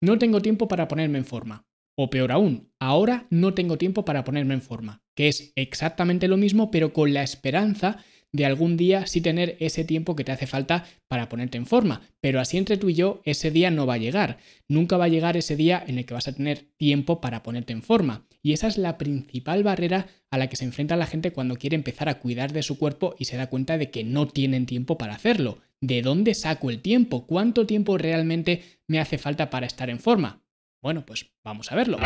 no tengo tiempo para ponerme en forma. O peor aún, ahora no tengo tiempo para ponerme en forma, que es exactamente lo mismo pero con la esperanza de algún día sí tener ese tiempo que te hace falta para ponerte en forma. Pero así entre tú y yo, ese día no va a llegar. Nunca va a llegar ese día en el que vas a tener tiempo para ponerte en forma. Y esa es la principal barrera a la que se enfrenta la gente cuando quiere empezar a cuidar de su cuerpo y se da cuenta de que no tienen tiempo para hacerlo. ¿De dónde saco el tiempo? ¿Cuánto tiempo realmente me hace falta para estar en forma? Bueno, pues vamos a verlo.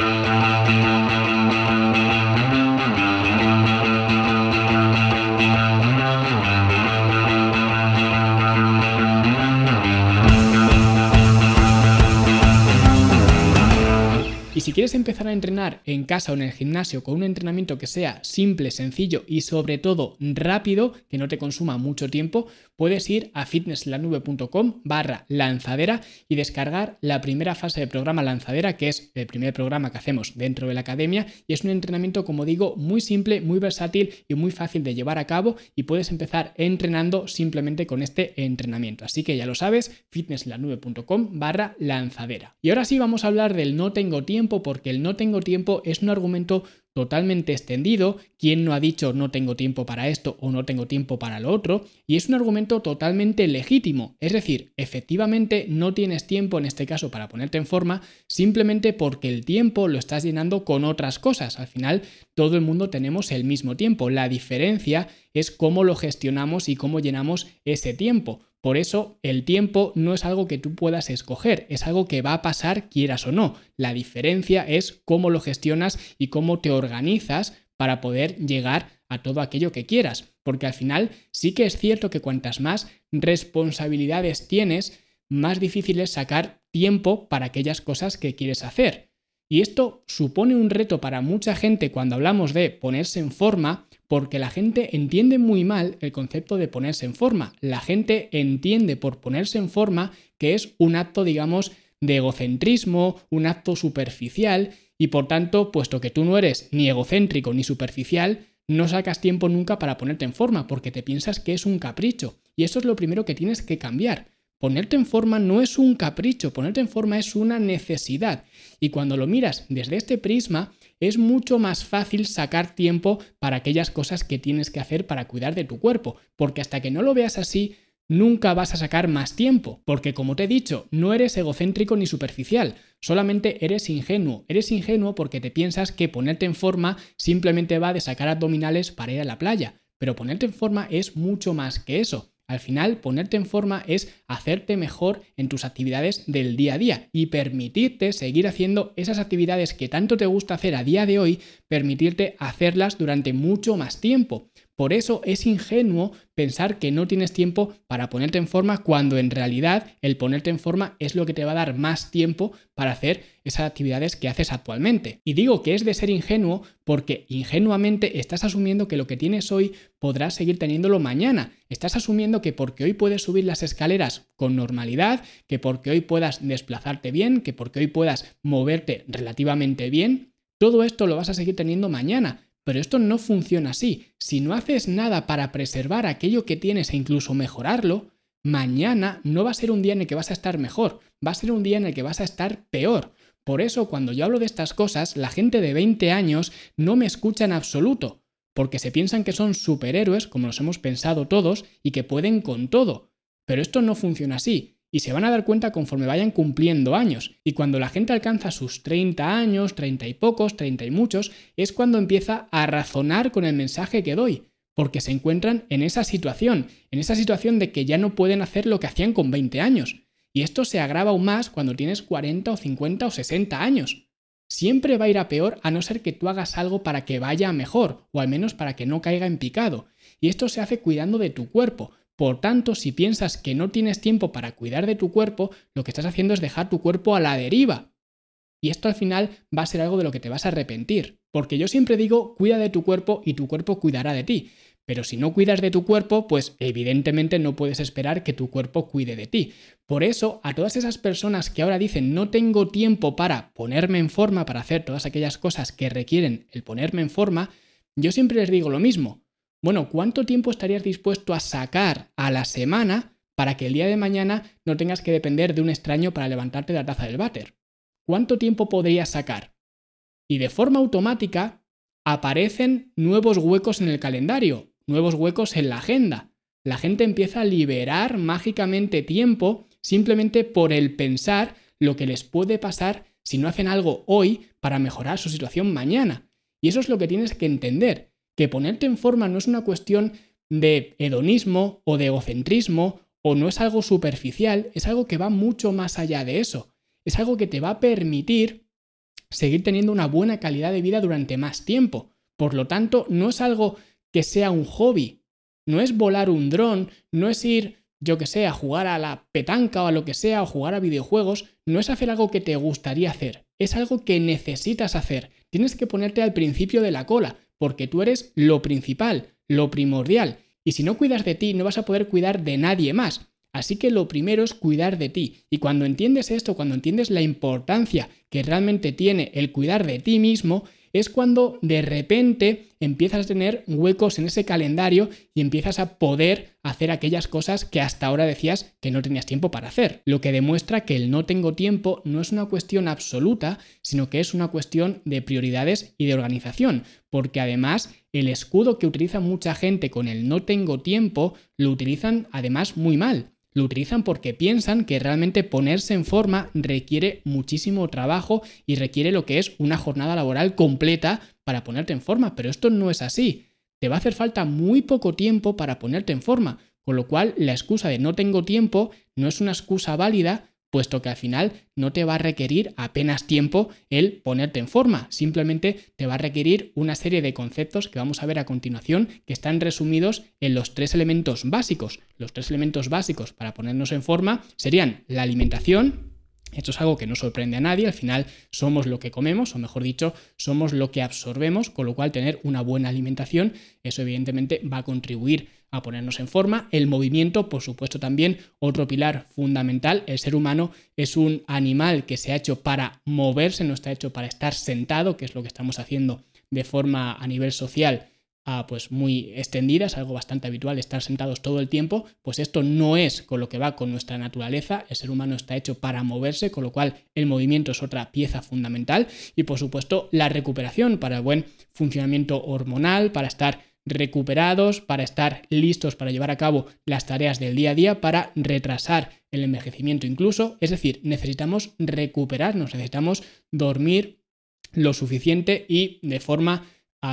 Si quieres empezar a entrenar en casa o en el gimnasio con un entrenamiento que sea simple, sencillo y sobre todo rápido, que no te consuma mucho tiempo, puedes ir a fitnesslanube.com barra lanzadera y descargar la primera fase del programa lanzadera, que es el primer programa que hacemos dentro de la academia y es un entrenamiento, como digo, muy simple, muy versátil y muy fácil de llevar a cabo y puedes empezar entrenando simplemente con este entrenamiento. Así que ya lo sabes, fitnesslanube.com barra lanzadera. Y ahora sí vamos a hablar del no tengo tiempo porque el no tengo tiempo es un argumento totalmente extendido, ¿quién no ha dicho no tengo tiempo para esto o no tengo tiempo para lo otro? Y es un argumento totalmente legítimo, es decir, efectivamente no tienes tiempo en este caso para ponerte en forma simplemente porque el tiempo lo estás llenando con otras cosas. Al final todo el mundo tenemos el mismo tiempo, la diferencia es cómo lo gestionamos y cómo llenamos ese tiempo. Por eso el tiempo no es algo que tú puedas escoger, es algo que va a pasar quieras o no. La diferencia es cómo lo gestionas y cómo te organizas para poder llegar a todo aquello que quieras. Porque al final sí que es cierto que cuantas más responsabilidades tienes, más difícil es sacar tiempo para aquellas cosas que quieres hacer. Y esto supone un reto para mucha gente cuando hablamos de ponerse en forma, porque la gente entiende muy mal el concepto de ponerse en forma. La gente entiende por ponerse en forma que es un acto, digamos, de egocentrismo, un acto superficial, y por tanto, puesto que tú no eres ni egocéntrico ni superficial, no sacas tiempo nunca para ponerte en forma, porque te piensas que es un capricho. Y eso es lo primero que tienes que cambiar. Ponerte en forma no es un capricho, ponerte en forma es una necesidad. Y cuando lo miras desde este prisma, es mucho más fácil sacar tiempo para aquellas cosas que tienes que hacer para cuidar de tu cuerpo, porque hasta que no lo veas así, nunca vas a sacar más tiempo, porque como te he dicho, no eres egocéntrico ni superficial, solamente eres ingenuo. Eres ingenuo porque te piensas que ponerte en forma simplemente va de sacar abdominales para ir a la playa, pero ponerte en forma es mucho más que eso. Al final, ponerte en forma es hacerte mejor en tus actividades del día a día y permitirte seguir haciendo esas actividades que tanto te gusta hacer a día de hoy, permitirte hacerlas durante mucho más tiempo. Por eso es ingenuo pensar que no tienes tiempo para ponerte en forma cuando en realidad el ponerte en forma es lo que te va a dar más tiempo para hacer esas actividades que haces actualmente. Y digo que es de ser ingenuo porque ingenuamente estás asumiendo que lo que tienes hoy podrás seguir teniéndolo mañana. Estás asumiendo que porque hoy puedes subir las escaleras con normalidad, que porque hoy puedas desplazarte bien, que porque hoy puedas moverte relativamente bien, todo esto lo vas a seguir teniendo mañana, pero esto no funciona así. Si no haces nada para preservar aquello que tienes e incluso mejorarlo, mañana no va a ser un día en el que vas a estar mejor, va a ser un día en el que vas a estar peor. Por eso cuando yo hablo de estas cosas, la gente de 20 años no me escucha en absoluto, porque se piensan que son superhéroes, como los hemos pensado todos, y que pueden con todo. Pero esto no funciona así y se van a dar cuenta conforme vayan cumpliendo años. Y cuando la gente alcanza sus 30 años, 30 y pocos, 30 y muchos, es cuando empieza a razonar con el mensaje que doy, porque se encuentran en esa situación, en esa situación de que ya no pueden hacer lo que hacían con 20 años. Y esto se agrava aún más cuando tienes 40 o 50 o 60 años. Siempre va a ir a peor a no ser que tú hagas algo para que vaya mejor, o al menos para que no caiga en picado. Y esto se hace cuidando de tu cuerpo, por tanto, si piensas que no tienes tiempo para cuidar de tu cuerpo, lo que estás haciendo es dejar tu cuerpo a la deriva. Y esto al final va a ser algo de lo que te vas a arrepentir. Porque yo siempre digo, cuida de tu cuerpo y tu cuerpo cuidará de ti. Pero si no cuidas de tu cuerpo, pues evidentemente no puedes esperar que tu cuerpo cuide de ti. Por eso, a todas esas personas que ahora dicen no tengo tiempo para ponerme en forma, para hacer todas aquellas cosas que requieren el ponerme en forma, yo siempre les digo lo mismo. Bueno, ¿cuánto tiempo estarías dispuesto a sacar a la semana para que el día de mañana no tengas que depender de un extraño para levantarte de la taza del váter? ¿cuánto tiempo podrías sacar? Y de forma automática aparecen nuevos huecos en el calendario, nuevos huecos en la agenda. La gente empieza a liberar mágicamente tiempo simplemente por el pensar lo que les puede pasar si no hacen algo hoy para mejorar su situación mañana. Y eso es lo que tienes que entender, que ponerte en forma no es una cuestión de hedonismo o de egocentrismo o no es algo superficial, es algo que va mucho más allá de eso. Es algo que te va a permitir seguir teniendo una buena calidad de vida durante más tiempo. Por lo tanto, no es algo que sea un hobby, no es volar un dron, no es ir, yo que sé, a jugar a la petanca o a lo que sea, o jugar a videojuegos, no es hacer algo que te gustaría hacer, es algo que necesitas hacer. Tienes que ponerte al principio de la cola, porque tú eres lo principal, lo primordial. Y si no cuidas de ti, no vas a poder cuidar de nadie más. Así que lo primero es cuidar de ti. Y cuando entiendes esto, cuando entiendes la importancia que realmente tiene el cuidar de ti mismo, es cuando de repente empiezas a tener huecos en ese calendario y empiezas a poder hacer aquellas cosas que hasta ahora decías que no tenías tiempo para hacer. Lo que demuestra que el no tengo tiempo no es una cuestión absoluta, sino que es una cuestión de prioridades y de organización, porque además el escudo que utiliza mucha gente con el no tengo tiempo lo utilizan además muy mal. Lo utilizan porque piensan que realmente ponerse en forma requiere muchísimo trabajo y requiere lo que es una jornada laboral completa para ponerte en forma, pero esto no es así. Te va a hacer falta muy poco tiempo para ponerte en forma, con lo cual la excusa de no tengo tiempo no es una excusa válida puesto que al final no te va a requerir apenas tiempo el ponerte en forma, simplemente te va a requerir una serie de conceptos que vamos a ver a continuación que están resumidos en los tres elementos básicos. Los tres elementos básicos para ponernos en forma serían la alimentación, esto es algo que no sorprende a nadie, al final somos lo que comemos, o mejor dicho, somos lo que absorbemos, con lo cual tener una buena alimentación, eso evidentemente va a contribuir a ponernos en forma. El movimiento, por supuesto, también otro pilar fundamental. El ser humano es un animal que se ha hecho para moverse, no está hecho para estar sentado, que es lo que estamos haciendo de forma a nivel social pues muy extendida, es algo bastante habitual estar sentados todo el tiempo, pues esto no es con lo que va con nuestra naturaleza, el ser humano está hecho para moverse, con lo cual el movimiento es otra pieza fundamental y por supuesto la recuperación para el buen funcionamiento hormonal, para estar recuperados para estar listos para llevar a cabo las tareas del día a día, para retrasar el envejecimiento incluso. Es decir, necesitamos recuperarnos, necesitamos dormir lo suficiente y de forma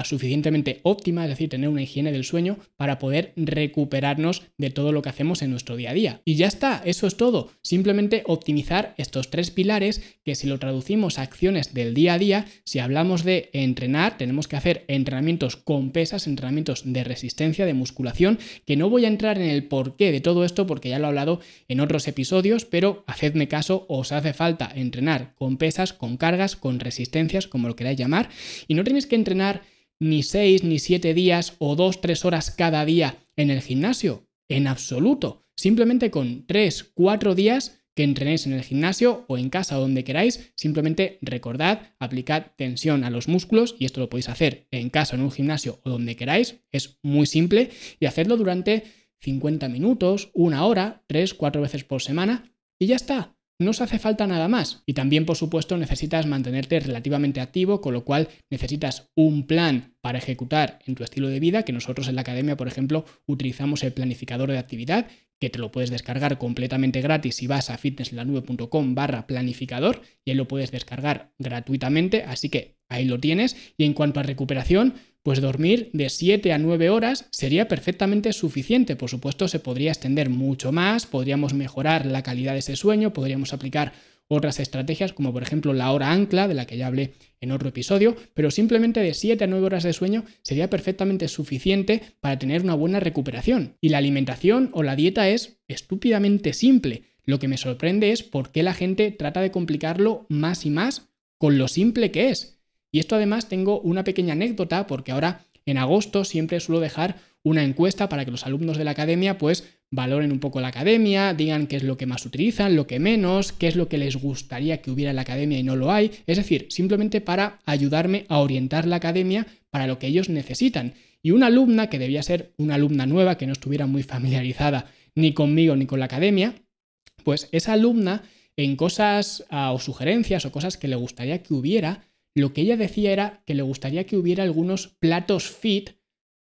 suficientemente óptima, es decir, tener una higiene del sueño para poder recuperarnos de todo lo que hacemos en nuestro día a día. Y ya está, eso es todo. Simplemente optimizar estos tres pilares que si lo traducimos a acciones del día a día, si hablamos de entrenar, tenemos que hacer entrenamientos con pesas, entrenamientos de resistencia, de musculación, que no voy a entrar en el porqué de todo esto porque ya lo he hablado en otros episodios, pero hacedme caso, os hace falta entrenar con pesas, con cargas, con resistencias, como lo queráis llamar, y no tenéis que entrenar ni seis ni siete días o dos, tres horas cada día en el gimnasio. En absoluto. Simplemente con tres, cuatro días que entrenéis en el gimnasio o en casa o donde queráis, simplemente recordad, aplicad tensión a los músculos y esto lo podéis hacer en casa, en un gimnasio o donde queráis, es muy simple y hacerlo durante 50 minutos, una hora, tres, cuatro veces por semana y ya está. No os hace falta nada más. Y también, por supuesto, necesitas mantenerte relativamente activo, con lo cual necesitas un plan para ejecutar en tu estilo de vida, que nosotros en la academia, por ejemplo, utilizamos el planificador de actividad, que te lo puedes descargar completamente gratis si vas a fitnesslanube.com barra planificador y ahí lo puedes descargar gratuitamente, así que ahí lo tienes. Y en cuanto a recuperación, pues dormir de 7 a 9 horas sería perfectamente suficiente. Por supuesto, se podría extender mucho más, podríamos mejorar la calidad de ese sueño, podríamos aplicar otras estrategias como por ejemplo la hora ancla, de la que ya hablé en otro episodio, pero simplemente de 7 a 9 horas de sueño sería perfectamente suficiente para tener una buena recuperación. Y la alimentación o la dieta es estúpidamente simple. Lo que me sorprende es por qué la gente trata de complicarlo más y más con lo simple que es. Y esto además tengo una pequeña anécdota porque ahora en agosto siempre suelo dejar una encuesta para que los alumnos de la academia pues valoren un poco la academia, digan qué es lo que más utilizan, lo que menos, qué es lo que les gustaría que hubiera en la academia y no lo hay. Es decir, simplemente para ayudarme a orientar la academia para lo que ellos necesitan. Y una alumna, que debía ser una alumna nueva, que no estuviera muy familiarizada ni conmigo ni con la academia, pues esa alumna en cosas ah, o sugerencias o cosas que le gustaría que hubiera, lo que ella decía era que le gustaría que hubiera algunos platos fit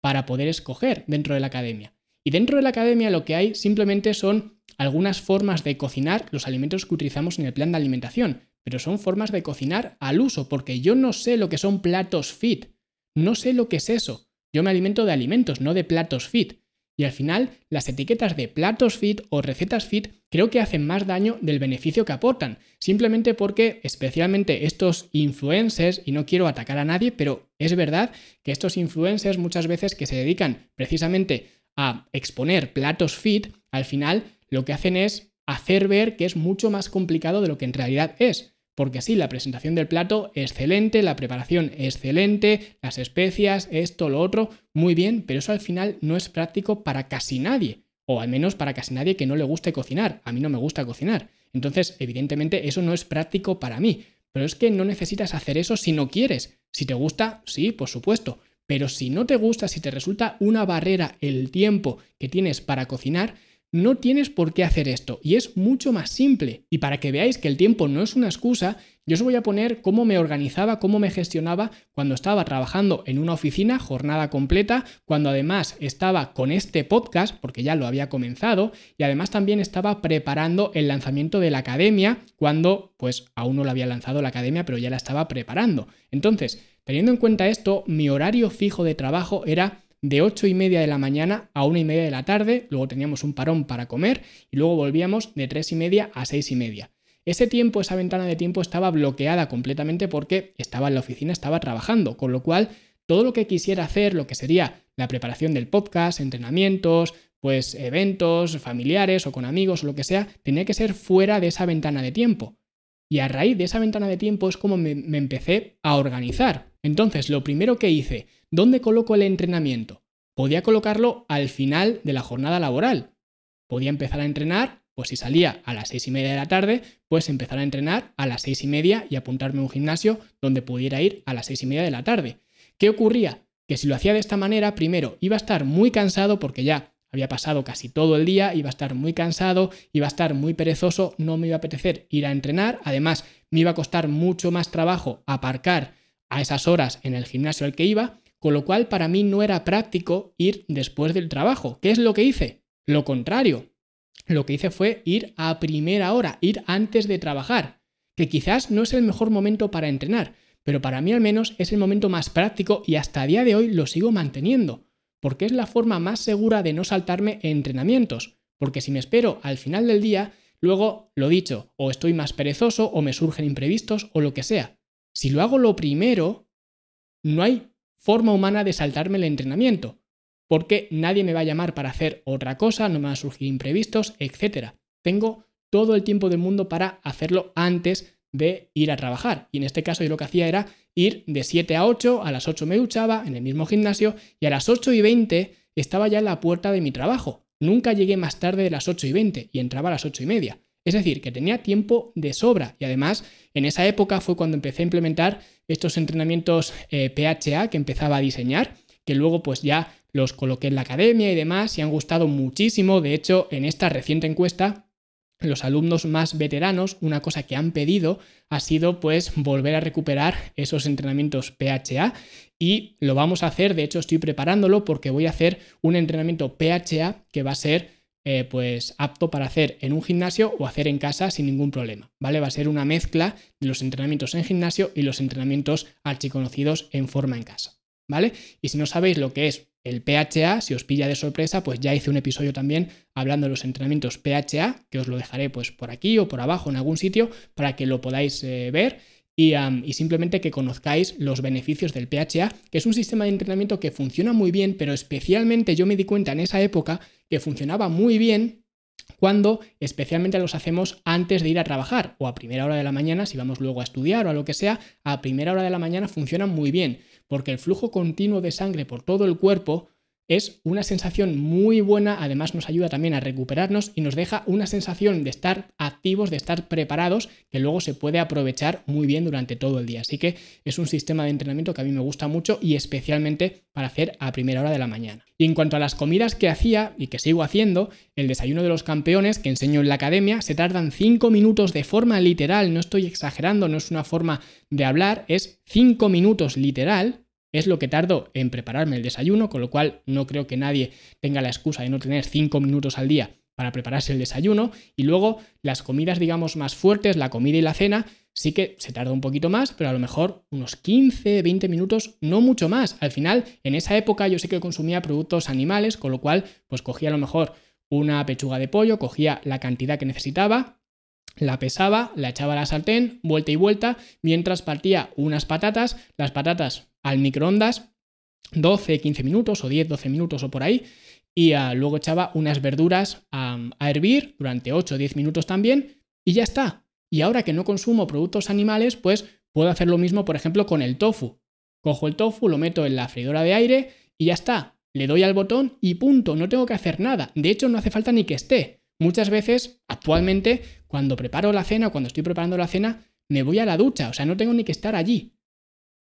para poder escoger dentro de la academia. Y dentro de la academia lo que hay simplemente son algunas formas de cocinar los alimentos que utilizamos en el plan de alimentación, pero son formas de cocinar al uso, porque yo no sé lo que son platos fit, no sé lo que es eso. Yo me alimento de alimentos, no de platos fit. Y al final, las etiquetas de platos fit o recetas fit creo que hacen más daño del beneficio que aportan, simplemente porque especialmente estos influencers, y no quiero atacar a nadie, pero es verdad que estos influencers muchas veces que se dedican precisamente a exponer platos fit, al final lo que hacen es hacer ver que es mucho más complicado de lo que en realidad es. Porque sí, la presentación del plato excelente, la preparación excelente, las especias, esto, lo otro, muy bien, pero eso al final no es práctico para casi nadie, o al menos para casi nadie que no le guste cocinar. A mí no me gusta cocinar. Entonces, evidentemente, eso no es práctico para mí. Pero es que no necesitas hacer eso si no quieres. Si te gusta, sí, por supuesto. Pero si no te gusta, si te resulta una barrera el tiempo que tienes para cocinar, no tienes por qué hacer esto y es mucho más simple. Y para que veáis que el tiempo no es una excusa, yo os voy a poner cómo me organizaba, cómo me gestionaba cuando estaba trabajando en una oficina, jornada completa, cuando además estaba con este podcast, porque ya lo había comenzado, y además también estaba preparando el lanzamiento de la academia, cuando pues aún no lo había lanzado la academia, pero ya la estaba preparando. Entonces, teniendo en cuenta esto, mi horario fijo de trabajo era de 8 y media de la mañana a 1 y media de la tarde, luego teníamos un parón para comer y luego volvíamos de 3 y media a 6 y media. Ese tiempo, esa ventana de tiempo estaba bloqueada completamente porque estaba en la oficina, estaba trabajando, con lo cual todo lo que quisiera hacer, lo que sería la preparación del podcast, entrenamientos, pues eventos familiares o con amigos o lo que sea, tenía que ser fuera de esa ventana de tiempo. Y a raíz de esa ventana de tiempo es como me, me empecé a organizar. Entonces, lo primero que hice, ¿dónde coloco el entrenamiento? Podía colocarlo al final de la jornada laboral. Podía empezar a entrenar, pues si salía a las seis y media de la tarde, pues empezar a entrenar a las seis y media y apuntarme a un gimnasio donde pudiera ir a las seis y media de la tarde. ¿Qué ocurría? Que si lo hacía de esta manera, primero iba a estar muy cansado porque ya había pasado casi todo el día, iba a estar muy cansado, iba a estar muy perezoso, no me iba a apetecer ir a entrenar, además me iba a costar mucho más trabajo aparcar a esas horas en el gimnasio al que iba, con lo cual para mí no era práctico ir después del trabajo. ¿Qué es lo que hice? Lo contrario. Lo que hice fue ir a primera hora, ir antes de trabajar, que quizás no es el mejor momento para entrenar, pero para mí al menos es el momento más práctico y hasta a día de hoy lo sigo manteniendo, porque es la forma más segura de no saltarme entrenamientos, porque si me espero al final del día, luego, lo dicho, o estoy más perezoso o me surgen imprevistos o lo que sea. Si lo hago lo primero, no hay forma humana de saltarme el entrenamiento, porque nadie me va a llamar para hacer otra cosa, no me van a surgir imprevistos, etc. Tengo todo el tiempo del mundo para hacerlo antes de ir a trabajar. Y en este caso yo lo que hacía era ir de 7 a 8, a las 8 me duchaba en el mismo gimnasio y a las 8 y 20 estaba ya en la puerta de mi trabajo. Nunca llegué más tarde de las 8 y 20 y entraba a las 8 y media. Es decir, que tenía tiempo de sobra y además en esa época fue cuando empecé a implementar estos entrenamientos PHA eh, que empezaba a diseñar, que luego pues ya los coloqué en la academia y demás y han gustado muchísimo. De hecho, en esta reciente encuesta los alumnos más veteranos, una cosa que han pedido ha sido pues volver a recuperar esos entrenamientos PHA y lo vamos a hacer, de hecho estoy preparándolo porque voy a hacer un entrenamiento PHA que va a ser eh, pues apto para hacer en un gimnasio o hacer en casa sin ningún problema, ¿vale? Va a ser una mezcla de los entrenamientos en gimnasio y los entrenamientos archiconocidos en forma en casa, ¿vale? Y si no sabéis lo que es el PHA, si os pilla de sorpresa, pues ya hice un episodio también hablando de los entrenamientos PHA, que os lo dejaré pues por aquí o por abajo en algún sitio para que lo podáis eh, ver y, simplemente que conozcáis los beneficios del PHA, que es un sistema de entrenamiento que funciona muy bien, pero especialmente yo me di cuenta en esa época que funcionaba muy bien cuando especialmente los hacemos antes de ir a trabajar o a primera hora de la mañana, si vamos luego a estudiar o a lo que sea, a primera hora de la mañana funcionan muy bien, porque el flujo continuo de sangre por todo el cuerpo es una sensación muy buena, además nos ayuda también a recuperarnos y nos deja una sensación de estar activos, de estar preparados, que luego se puede aprovechar muy bien durante todo el día. Así que es un sistema de entrenamiento que a mí me gusta mucho y especialmente para hacer a primera hora de la mañana. Y en cuanto a las comidas que hacía y que sigo haciendo, el desayuno de los campeones que enseño en la academia se tardan 5 minutos de forma literal, no estoy exagerando, no es una forma de hablar, es 5 minutos literal es lo que tardo en prepararme el desayuno, con lo cual no creo que nadie tenga la excusa de no tener 5 minutos al día para prepararse el desayuno. Y luego las comidas, digamos, más fuertes, la comida y la cena, sí que se tarda un poquito más, pero a lo mejor unos 15, 20 minutos, no mucho más. Al final, en esa época yo sí que consumía productos animales, con lo cual, pues cogía a lo mejor una pechuga de pollo, cogía la cantidad que necesitaba, la pesaba, la echaba a la sartén, vuelta y vuelta, mientras partía unas patatas, las patatas al microondas 12, 15 minutos o 10, 12 minutos o por ahí, y ah, luego echaba unas verduras a, hervir durante 8 o 10 minutos también, y ya está. Y ahora que no consumo productos animales, pues puedo hacer lo mismo, por ejemplo, con el tofu. Cojo el tofu, lo meto en la freidora de aire y ya está. Le doy al botón y punto, no tengo que hacer nada. De hecho, no hace falta ni que esté. Muchas veces, actualmente, cuando preparo la cena, cuando estoy preparando la cena, me voy a la ducha, o sea, no tengo ni que estar allí.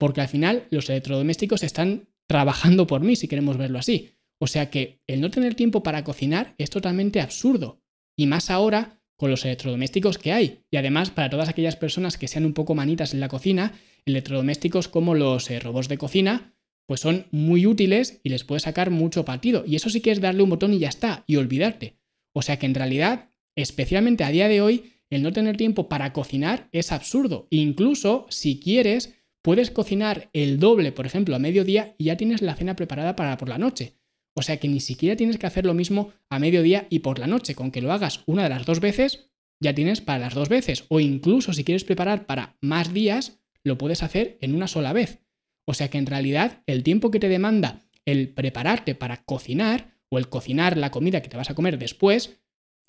Porque al final los electrodomésticos están trabajando por mí, si queremos verlo así. O sea que el no tener tiempo para cocinar es totalmente absurdo. Y más ahora con los electrodomésticos que hay. Y además, para todas aquellas personas que sean un poco manitas en la cocina, electrodomésticos como los eh, robots de cocina, pues son muy útiles y les puedes sacar mucho partido. Y eso sí que es darle un botón y ya está, y olvidarte. O sea que en realidad, especialmente a día de hoy, el no tener tiempo para cocinar es absurdo. Incluso si quieres, puedes cocinar el doble, por ejemplo, a mediodía y ya tienes la cena preparada para por la noche. O sea que ni siquiera tienes que hacer lo mismo a mediodía y por la noche. Con que lo hagas una de las dos veces, ya tienes para las dos veces. O incluso si quieres preparar para más días, lo puedes hacer en una sola vez. O sea que en realidad el tiempo que te demanda el prepararte para cocinar o el cocinar la comida que te vas a comer después,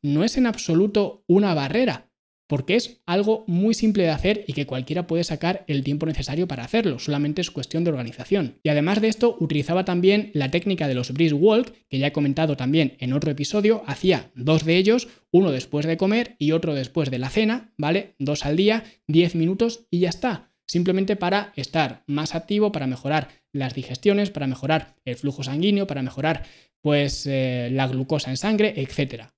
no es en absoluto una barrera, porque es algo muy simple de hacer y que cualquiera puede sacar el tiempo necesario para hacerlo, solamente es cuestión de organización. Y además de esto, utilizaba también la técnica de los brisk walk, que ya he comentado también en otro episodio, hacía dos de ellos, uno después de comer y otro después de la cena, ¿vale? Dos al día, 10 minutos y ya está simplemente para estar más activo, para mejorar las digestiones, para mejorar el flujo sanguíneo, para mejorar pues eh, la glucosa en sangre, etc.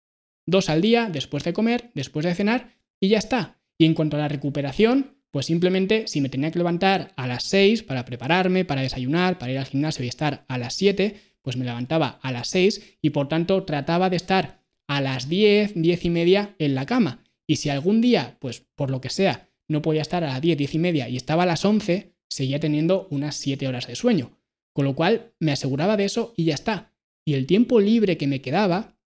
Dos al día, después de comer, después de cenar y ya está. Y en cuanto a la recuperación, pues simplemente si me tenía que levantar a las 6 para prepararme, para desayunar, para ir al gimnasio y estar a las 7, pues me levantaba a las 6 y por tanto trataba de estar a las 10, 10 y media en la cama. Y si algún día, pues por lo que sea, no podía estar a las 10, 10 y media y estaba a las 11, seguía teniendo unas 7 horas de sueño. Con lo cual me aseguraba de eso y ya está. Y el tiempo libre que me quedaba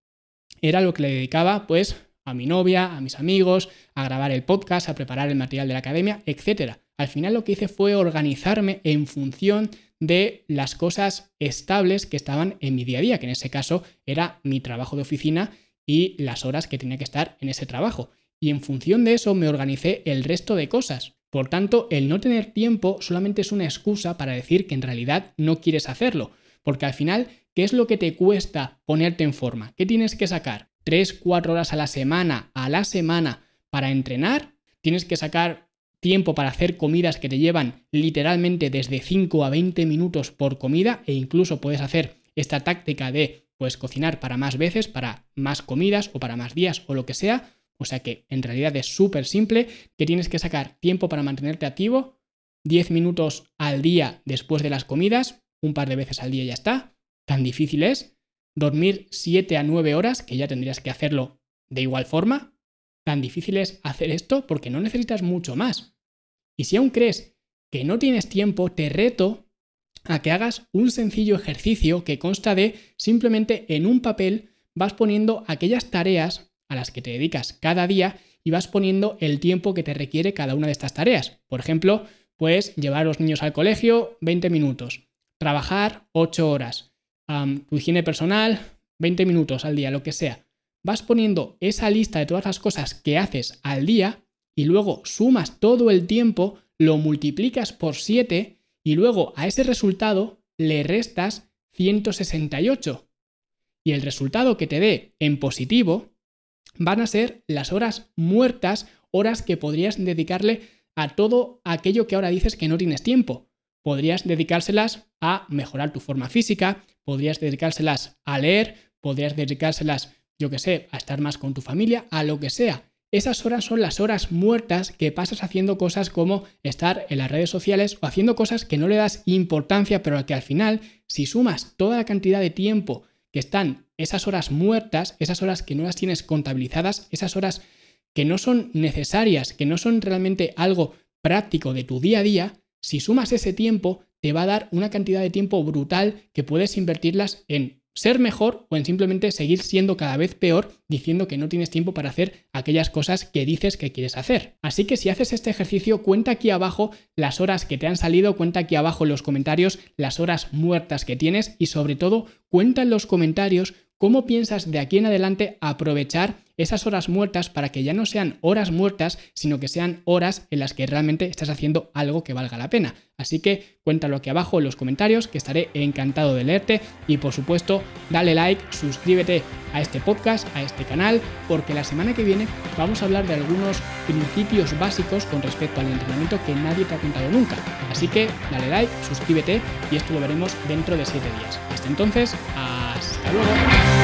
era lo que le dedicaba pues a mi novia, a mis amigos, a grabar el podcast, a preparar el material de la academia, etc. Al final lo que hice fue organizarme en función de las cosas estables que estaban en mi día a día, que en ese caso era mi trabajo de oficina y las horas que tenía que estar en ese trabajo. Y en función de eso me organicé el resto de cosas. Por tanto, el no tener tiempo solamente es una excusa para decir que en realidad no quieres hacerlo, porque al final ¿Qué es lo que te cuesta ponerte en forma? ¿Qué tienes que sacar? ¿3, 4 horas a la semana, a la semana para entrenar? ¿Tienes que sacar tiempo para hacer comidas que te llevan literalmente desde 5 a 20 minutos por comida e incluso puedes hacer esta táctica de pues cocinar para más veces, para más comidas o para más días o lo que sea. O sea que en realidad es súper simple que tienes que sacar tiempo para mantenerte activo, 10 minutos al día después de las comidas, un par de veces al día ya está, tan difícil es dormir 7 a 9 horas, que ya tendrías que hacerlo de igual forma. Tan difícil es hacer esto porque no necesitas mucho más. Y si aún crees que no tienes tiempo, te reto a que hagas un sencillo ejercicio que consta de simplemente en un papel vas poniendo aquellas tareas a las que te dedicas cada día y vas poniendo el tiempo que te requiere cada una de estas tareas. Por ejemplo, puedes llevar a los niños al colegio 20 minutos, trabajar 8 horas, tu higiene personal, 20 minutos al día, lo que sea. Vas poniendo esa lista de todas las cosas que haces al día y luego sumas todo el tiempo, lo multiplicas por 7 y luego a ese resultado le restas 168. Y el resultado que te dé en positivo van a ser las horas muertas, horas que podrías dedicarle a todo aquello que ahora dices que no tienes tiempo. Podrías dedicárselas a mejorar tu forma física, podrías dedicárselas a leer, podrías dedicárselas, yo que sé, a estar más con tu familia, a lo que sea. Esas horas son las horas muertas que pasas haciendo cosas como estar en las redes sociales o haciendo cosas que no le das importancia, pero que al final, si sumas toda la cantidad de tiempo que están esas horas muertas, esas horas que no las tienes contabilizadas, esas horas que no son necesarias, que no son realmente algo práctico de tu día a día, si sumas ese tiempo, te va a dar una cantidad de tiempo brutal que puedes invertirlas en ser mejor o en simplemente seguir siendo cada vez peor diciendo que no tienes tiempo para hacer aquellas cosas que dices que quieres hacer. Así que si haces este ejercicio, cuenta aquí abajo las horas que te han salido, cuenta aquí abajo en los comentarios las horas muertas que tienes y sobre todo cuenta en los comentarios cómo piensas de aquí en adelante aprovechar esas horas muertas para que ya no sean horas muertas, sino que sean horas en las que realmente estás haciendo algo que valga la pena. Así que cuéntalo aquí abajo en los comentarios, que estaré encantado de leerte y por supuesto dale like, suscríbete a este podcast, a este canal, porque la semana que viene vamos a hablar de algunos principios básicos con respecto al entrenamiento que nadie te ha contado nunca. Así que dale like, suscríbete y esto lo veremos dentro de 7 días. Hasta entonces, hasta luego.